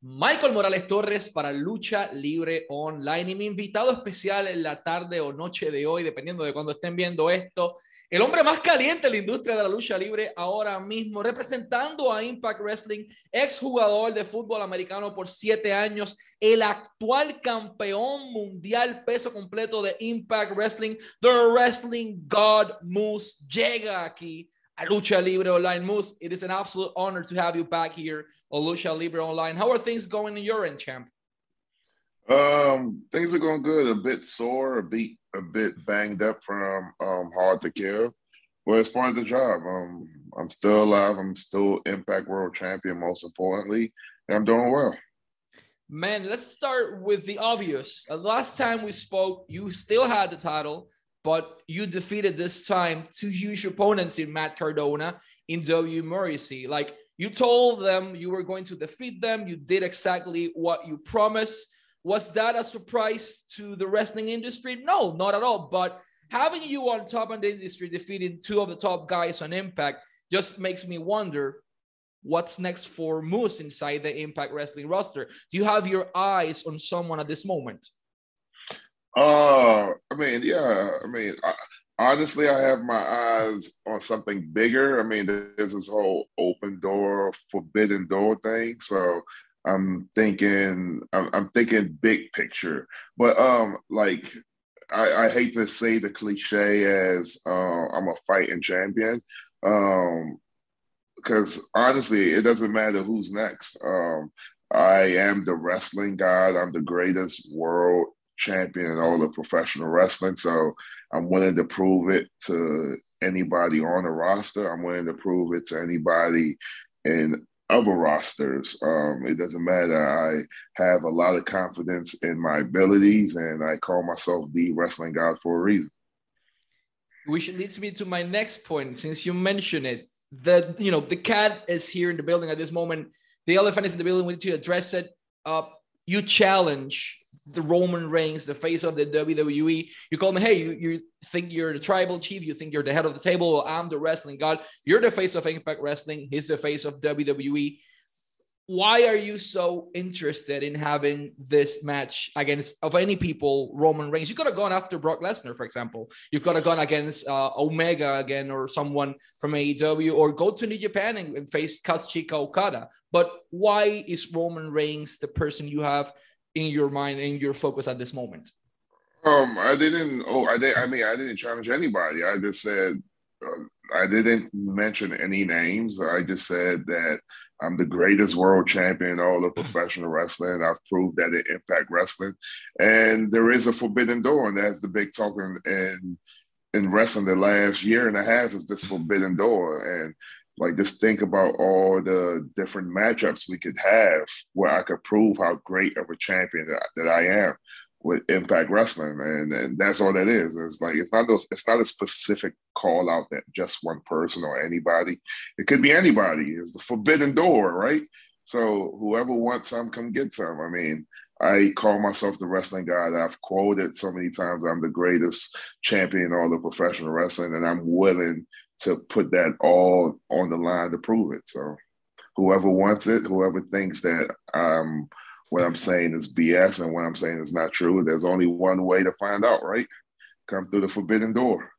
Michael Morales Torres para Lucha Libre Online. Y mi invitado especial en la tarde o noche de hoy, dependiendo de cuando estén viendo esto, el hombre más caliente en la industria de la lucha libre ahora mismo, representando a Impact Wrestling, exjugador de fútbol americano por siete años, el actual campeón mundial peso completo de Impact Wrestling, The Wrestling God Moose, llega aquí a Lucha Libre Online. Moose, it is an absolute honor to have you back here on Lucha Libre Online. How are things going in your end, champ? Um, things are going good. A bit sore, a bit a bit banged up from um, hard to kill. Well, it's part of the job. Um, I'm still alive. I'm still Impact World Champion, most importantly, and I'm doing well. Man, let's start with the obvious. Uh, last time we spoke, you still had the title, but you defeated this time two huge opponents in Matt Cardona in W Morrissey. Like you told them you were going to defeat them. You did exactly what you promised. Was that a surprise to the wrestling industry? No, not at all. But having you on top of the industry, defeating two of the top guys on Impact, just makes me wonder what's next for Moose inside the Impact Wrestling roster. Do you have your eyes on someone at this moment? Uh, I mean, yeah. I mean, I, honestly, I have my eyes on something bigger. I mean, there's this whole open door, forbidden door thing. So I'm thinking I'm, I'm thinking big picture, but um, like I, I hate to say the cliche as uh, I'm a fighting champion, um, because honestly, it doesn't matter who's next. Um, I am the wrestling god. I'm the greatest world champion in all of professional wrestling. So I'm willing to prove it to anybody on the roster. I'm willing to prove it to anybody in other rosters. Um, it doesn't matter. I have a lot of confidence in my abilities, and I call myself the wrestling god for a reason. Which leads me to my next point. Since you mentioned it, the you know the cat is here in the building at this moment. The elephant is in the building. We need to address it. Uh, you challenge the Roman Reigns, the face of the WWE. You call me, hey, you, you think you're the tribal chief, you think you're the head of the table. Well, I'm the wrestling god. You're the face of Impact Wrestling. He's the face of WWE. Why are you so interested in having this match against of any people, Roman Reigns? You could have gone after Brock Lesnar, for example. You could have gone against uh, Omega again, or someone from AEW, or go to New Japan and, and face Kazuchika Okada. But why is Roman Reigns the person you have in your mind in your focus at this moment? Um, I didn't. Oh, I did. I mean, I didn't challenge anybody. I just said uh, I didn't mention any names. I just said that I'm the greatest world champion in all of professional wrestling. I've proved that in Impact Wrestling, and there is a forbidden door, and that's the big talk in, in in wrestling. The last year and a half is this forbidden door, and like just think about all the different matchups we could have where I could prove how great of a champion that, that I am with Impact Wrestling, and, and that's all that is. It's like it's not those, it's not a specific call out that just one person or anybody. It could be anybody. It's the forbidden door, right? So whoever wants some, come get some. I mean, I call myself the wrestling god. I've quoted so many times I'm the greatest champion in all the professional wrestling, and I'm willing to put that all on the line to prove it. So whoever wants it, whoever thinks that um, what I'm saying is BS and what I'm saying is not true, there's only one way to find out, right? Come through the forbidden door.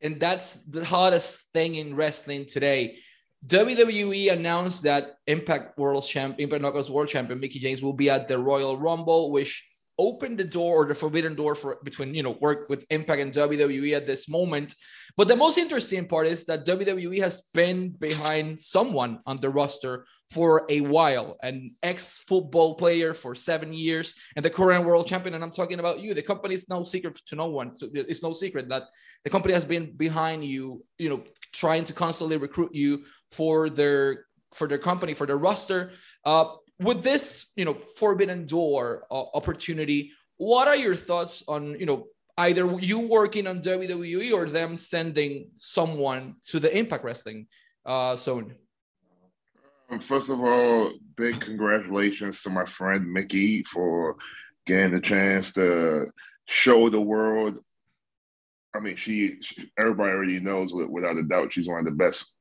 And that's the hardest thing in wrestling today. WWE announced that Impact World Champ, Impact Knockouts World Champion Mickie James will be at the Royal Rumble, which opened the door or the forbidden door for between you know work with Impact and WWE at this moment. But the most interesting part is that WWE has been behind someone on the roster for a while, an ex-football player for seven years, and the current world champion. And I'm talking about you. The company is no secret to no one. So it's no secret that the company has been behind you, you know, trying to constantly recruit you for their for their company, for their roster. Uh, with this, you know, forbidden door uh, opportunity, what are your thoughts on, you know, either you working on WWE or them sending someone to the Impact Wrestling uh, zone? Um, first of all, big congratulations to my friend Mickie for getting the chance to show the world. I mean, she, she everybody already knows without a doubt she's one of the best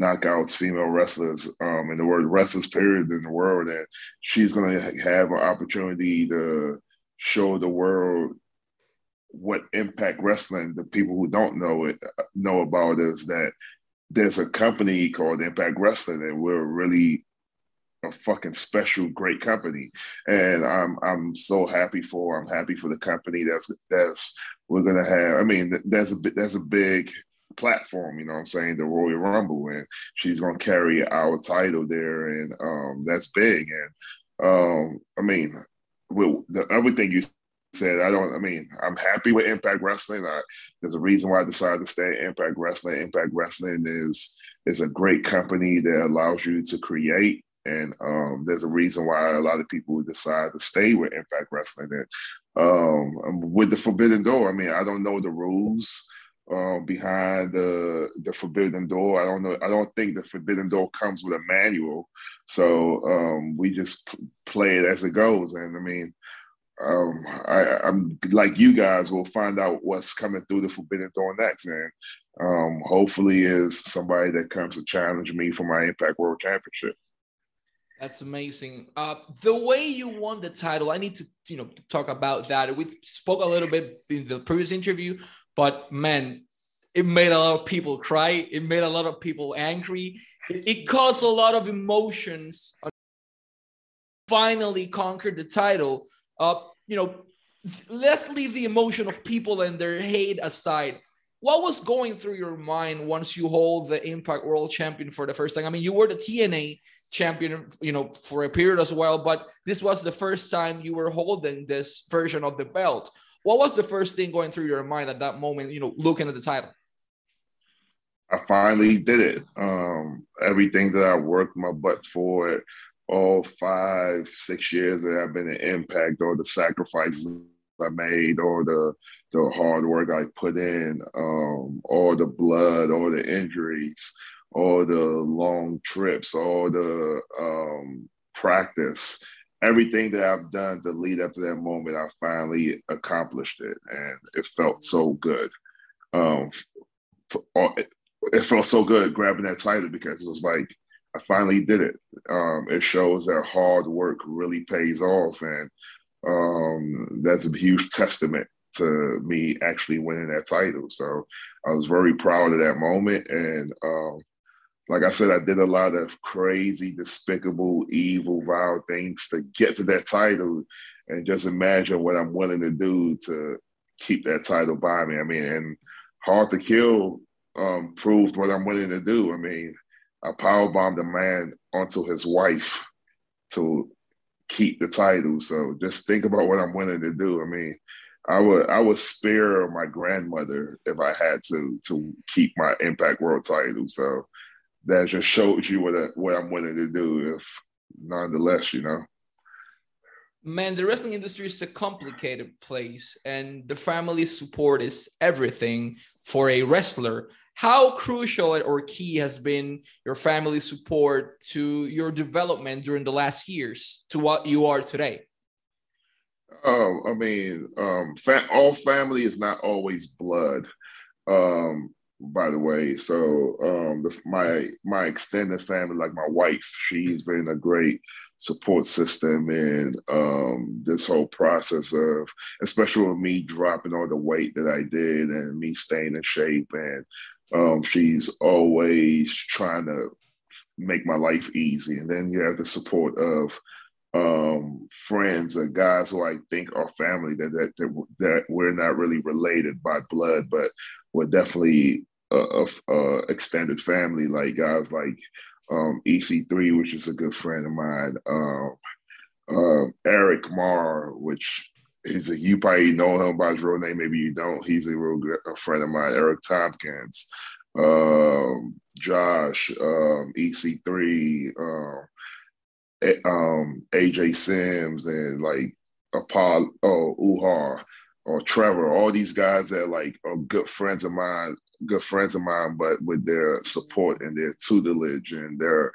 knockouts female wrestlers um, in the world wrestlers period in the world, and she's going to have an opportunity to show the world what Impact Wrestling. The people who don't know it know about is that there's a company called Impact Wrestling, and we're really a fucking special, great company, and I'm I'm so happy for I'm happy for the company that's that's we're gonna have. I mean, that's a bit there's a big platform, you know what I'm saying, the Royal Rumble, and she's gonna carry our title there, and um, that's big. And um, I mean, with the, everything you said, I don't. I mean, I'm happy with Impact Wrestling. I, there's a reason why I decided to stay at Impact Wrestling. Impact Wrestling is is a great company that allows you to create and um, there's a reason why a lot of people decide to stay with Impact Wrestling. And um, with the Forbidden Door, I mean, I don't know the rules uh, behind the the Forbidden Door. I don't know. I don't think the Forbidden Door comes with a manual, so um, we just p- play it as it goes. And I mean, um, I, am like you guys. will find out what's coming through the Forbidden Door next, and um, hopefully, is somebody that comes to challenge me for my Impact World Championship. That's amazing. Uh, the way you won the title, I need to, you know, talk about that. We spoke a little bit in the previous interview, but man, it made a lot of people cry. It made a lot of people angry. It, it caused a lot of emotions. Finally conquered the title. Uh, you know, let's leave the emotion of people and their hate aside. What was going through your mind once you hold the Impact World Champion for the first time? I mean, you were the TNA champion, you know, for a period as well. But this was the first time you were holding this version of the belt. What was the first thing going through your mind at that moment, you know, looking at the title? I finally did it. Um, everything that I worked my butt for all five, six years that I've been in Impact, or the sacrifices I made, or the the hard work I put in, um, all the blood, all the injuries, all the long trips, all the um, practice, everything that I've done to lead up to that moment, I finally accomplished it, and it felt so good. Um, it felt so good grabbing that title because it was like I finally did it. Um, it shows that hard work really pays off, and um, that's a huge testament to me actually winning that title. So I was very proud of that moment, and um, like I said, I did a lot of crazy, despicable, evil, vile things to get to that title. And just imagine what I'm willing to do to keep that title by me. I mean, and Hard to Kill um, proved what I'm willing to do. I mean, I power bombed a man onto his wife to keep the title. So just think about what I'm willing to do. I mean, I would I would spare my grandmother if I had to to keep my Impact World title. So that just shows you what I, what I'm willing to do. If nonetheless, you know. Man, the wrestling industry is a complicated place, and the family support is everything for a wrestler. How crucial or key has been your family support to your development during the last years to what you are today? Um, I mean, um, fa- all family is not always blood. Um, by the way. So um, the, my my extended family, like my wife, she's been a great support system in um, this whole process of, especially with me dropping all the weight that I did and me staying in shape. And um, she's always trying to make my life easy. And then you have the support of um, friends and guys who I think are family that, that that that we're not really related by blood, but we're definitely a, a, extended family, like guys like um, EC3, which is a good friend of mine, um, uh, Eric Marr, which is a you probably know him by his real name, maybe you don't. He's a real good a friend of mine, Eric Tompkins, um, Josh, um, EC3, um, um, AJ Sims, and like Apollo, oh, Uhaa or Trevor, all these guys that like are good friends of mine good friends of mine, but with their support and their tutelage and their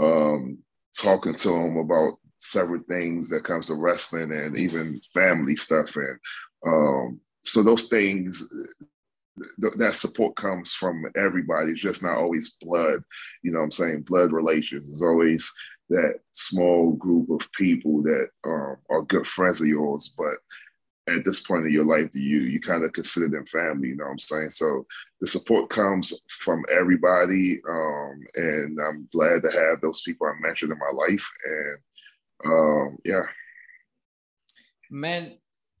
um, talking to them about several things that comes to wrestling and even family stuff. And um, so those things th- that support comes from everybody. It's just not always blood. You know what I'm saying? Blood relations. It's always that small group of people that um, are good friends of yours, but at this point in your life, do you you kind of consider them family? You know what I'm saying? So the support comes from everybody, um, and I'm glad to have those people I mentioned in my life. And um, yeah, man,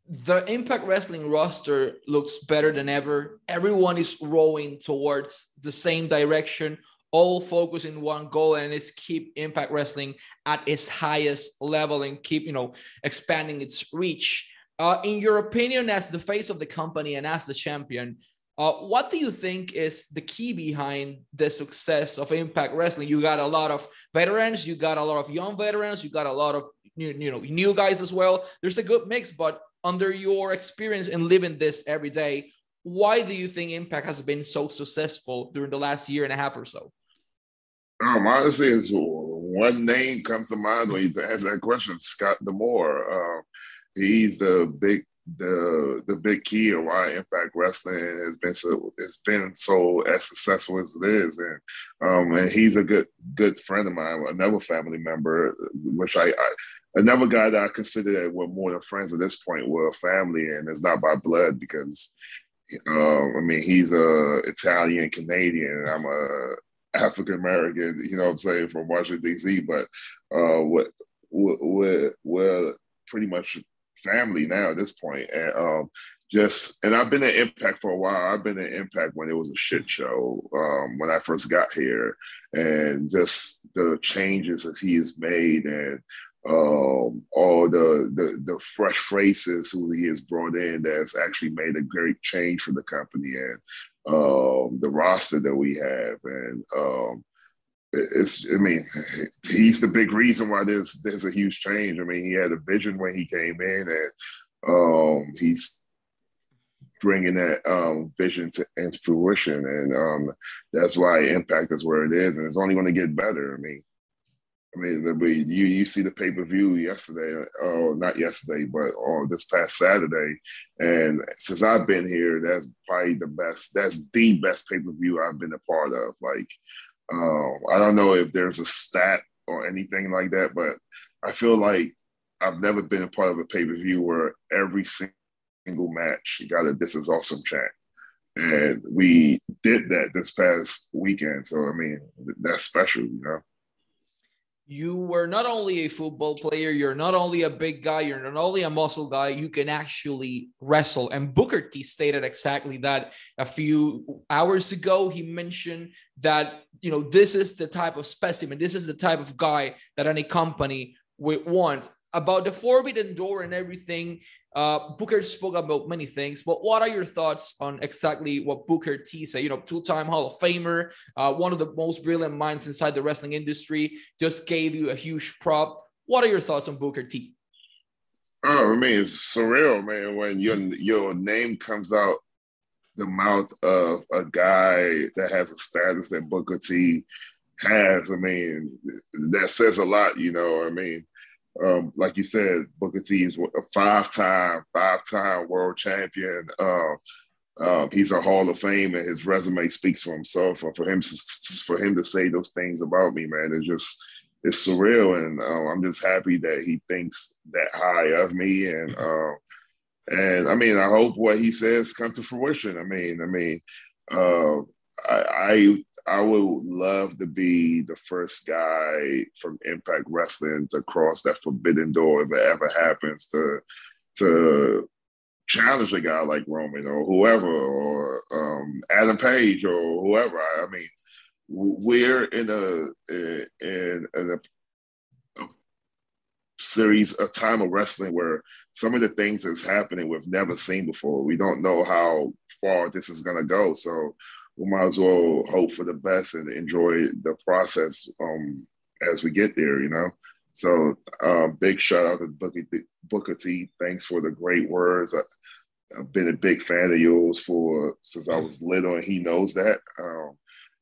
the Impact Wrestling roster looks better than ever. Everyone is rowing towards the same direction, all focus in one goal, and it's keep Impact Wrestling at its highest level and keep, you know, expanding its reach. Uh, in your opinion, as the face of the company and as the champion, uh, what do you think is the key behind the success of Impact Wrestling? You got a lot of veterans, you got a lot of young veterans, you got a lot of new, you know, new guys as well. There's a good mix, but under your experience in living this every day, why do you think Impact has been so successful during the last year and a half or so? Um, honestly, it's one name comes to mind when you ask that question: Scott D'Amore. Uh, he's the big the the big key of why Impact Wrestling has been so it's been so as successful as it is, and um, and he's a good good friend of mine, another family member, which I, I another guy that I consider that we're more than friends at this point. We're a family, and it's not by blood because um, I mean he's a Italian Canadian, I'm a African American, you know what I'm saying, from Washington D.C. But uh, what we're, we're pretty much family now at this point. And um, just and I've been at Impact for a while. I've been at Impact when it was a shit show um, when I first got here, and just the changes that he has made and um, all the, the the fresh faces who he has brought in that's actually made a great change for the company and um, the roster that we have and um, it's I mean he's the big reason why there's there's a huge change. I mean he had a vision when he came in and um, he's bringing that um, vision to into fruition and um, that's why impact is where it is and it's only going to get better. I mean I mean, you you see the pay per view yesterday, oh, not yesterday, but on this past Saturday, and since I've been here, that's probably the best. That's the best pay per view I've been a part of. Like, um, I don't know if there's a stat or anything like that, but I feel like I've never been a part of a pay per view where every single match you got a "This is awesome" chant, and we did that this past weekend. So I mean, that's special, you know you were not only a football player, you're not only a big guy, you're not only a muscle guy, you can actually wrestle. And Booker T stated exactly that a few hours ago. He mentioned that, you know, this is the type of specimen, this is the type of guy that any company would want. About the forbidden door and everything, uh, Booker spoke about many things, but what are your thoughts on exactly what Booker T said? You know, two-time Hall of Famer, uh, one of the most brilliant minds inside the wrestling industry, just gave you a huge prop. What are your thoughts on Booker T? Oh, I mean, it's surreal, man. When your your name comes out the mouth of a guy that has a status that Booker T has, I mean, that says a lot. You know, I mean um, like you said, Booker T is a five-time, five-time world champion. Uh, uh, he's a Hall of Fame, and his resume speaks for himself. And for him, for him to say those things about me, man, it's just it's surreal. And uh, I'm just happy that he thinks that high of me. And and I mean, I hope what he says come to fruition. I mean, I mean, uh, I, I I would love to be the first guy from Impact Wrestling to cross that forbidden door if it ever happens to to challenge a guy like Roman or whoever or um, Adam Page or whoever. I, mean, we're in a in, in a, a, series, a time of wrestling where some of the things that's happening we've never seen before. We don't know how far this is to go. So we might as well hope for the best and enjoy the process um, as we get there, you know. So uh, big shout out to Booker, Booker T. Thanks for the great words. I, have been a big fan of yours for since I was little, and he knows that. Um,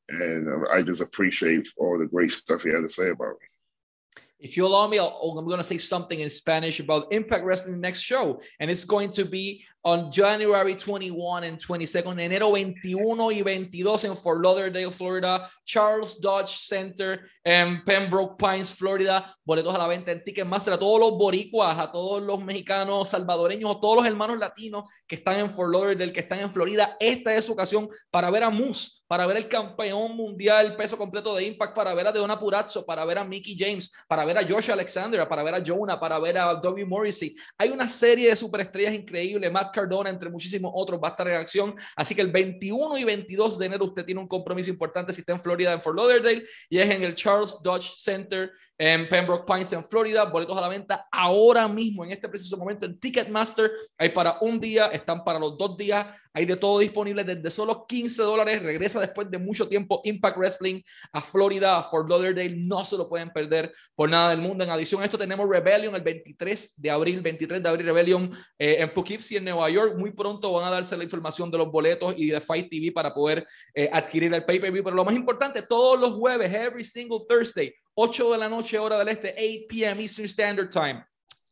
and I just appreciate all the great stuff he had to say about me. If you allow me, i am going to say something in Spanish about Impact Wrestling next show, and it's going to be on January 21 and 22nd, enero 21 y 22 en Fort Lauderdale, Florida, Charles Dodge Center en Pembroke Pines, Florida. Boletos a la venta en Ticketmaster a todos los boricuas, a todos los mexicanos, salvadoreños, a todos los hermanos latinos que están en Fort Lauderdale, que están en Florida. Esta es su ocasión para ver a Moose, para ver el campeón mundial peso completo de Impact, para ver a Deona Purazzo, para ver a Mickey James, para ver a Josh Alexander, para ver a Jonah, para ver a Dobby Morrissey. Hay una serie de superestrellas increíbles. Matt Cardona, entre muchísimos otros, va a estar en acción. Así que el 21 y 22 de enero usted tiene un compromiso importante si está en Florida, en Fort Lauderdale, y es en el Charles Dodge Center en Pembroke Pines, en Florida. Boletos a la venta ahora mismo, en este preciso momento, en Ticketmaster. Hay para un día, están para los dos días. Hay de todo disponible desde solo 15 dólares. Regresa después de mucho tiempo Impact Wrestling a Florida, a Fort Lauderdale. No se lo pueden perder por nada del mundo. En adición a esto, tenemos Rebellion el 23 de abril, 23 de abril, Rebellion eh, en Poughkeepsie, en Nueva York. Muy pronto van a darse la información de los boletos y de Fight TV para poder eh, adquirir el pay-per-view. Pero lo más importante, todos los jueves, every single Thursday, 8 de la noche, hora del este, 8 p.m. Eastern Standard Time.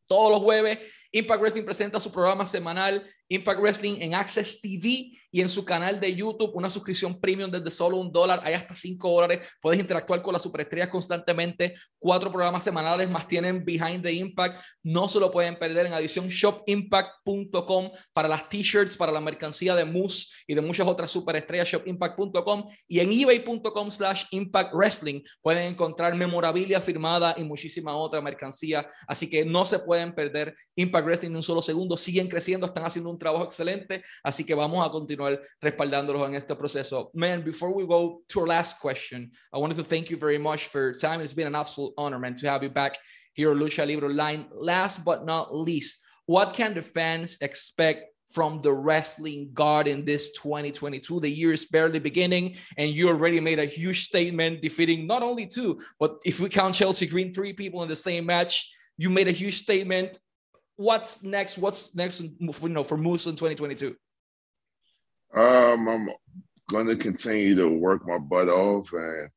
Todos los jueves, Impact Wrestling presenta su programa semanal Impact Wrestling en Access TV y en su canal de YouTube, una suscripción premium desde solo un dólar, hay hasta cinco dólares, puedes interactuar con las superestrellas constantemente, cuatro programas semanales más tienen Behind the Impact, no se lo pueden perder en adición shopimpact.com para las t-shirts, para la mercancía de Moose y de muchas otras superestrellas, shopimpact.com y en ebay.com slash impact wrestling pueden encontrar memorabilia firmada y muchísima otra mercancía, así que no se pueden perder Impact Wrestling en un solo segundo, siguen creciendo, están haciendo un trabajo excelente, así que vamos a continuar respaldándolos en este proceso. Man, before we go to our last question, I wanted to thank you very much for your time. It's been an absolute honor, man, to have you back here on Lucha Libre Line. Last but not least, what can the fans expect from the wrestling god in this 2022. The year is barely beginning, and you already made a huge statement, defeating not only two, but if we count Chelsea Green, three people in the same match. You made a huge statement what's next? What's next? You know, for Moose in 2022. Um, I'm going to continue to work my butt off, and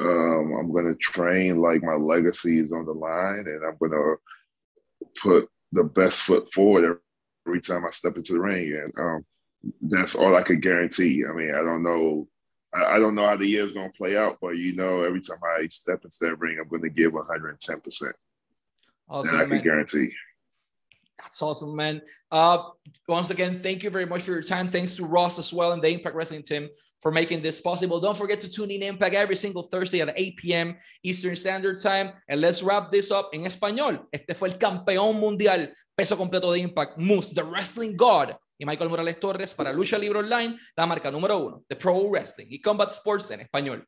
um, I'm going to train like my legacy is on the line, and I'm going to put the best foot forward every time I step into the ring, and um, that's all I could guarantee. I mean, I don't know. I, don't know how the year is going to play out, but you know, every time I step into that ring, I'm going to give 110 percent. Awesome, I can guarantee. That's awesome, man. Uh, once again, thank you very much for your time. Thanks to Ross as well and the Impact Wrestling team for making this possible. Don't forget to tune in Impact every single Thursday at 8 p.m. Eastern Standard Time. And let's wrap this up en español. Este fue el campeón mundial peso completo de Impact, Moose, the Wrestling God. Y Michael Morales Torres para Lucha Libre Online, la marca número uno de Pro Wrestling y Combat Sports en español.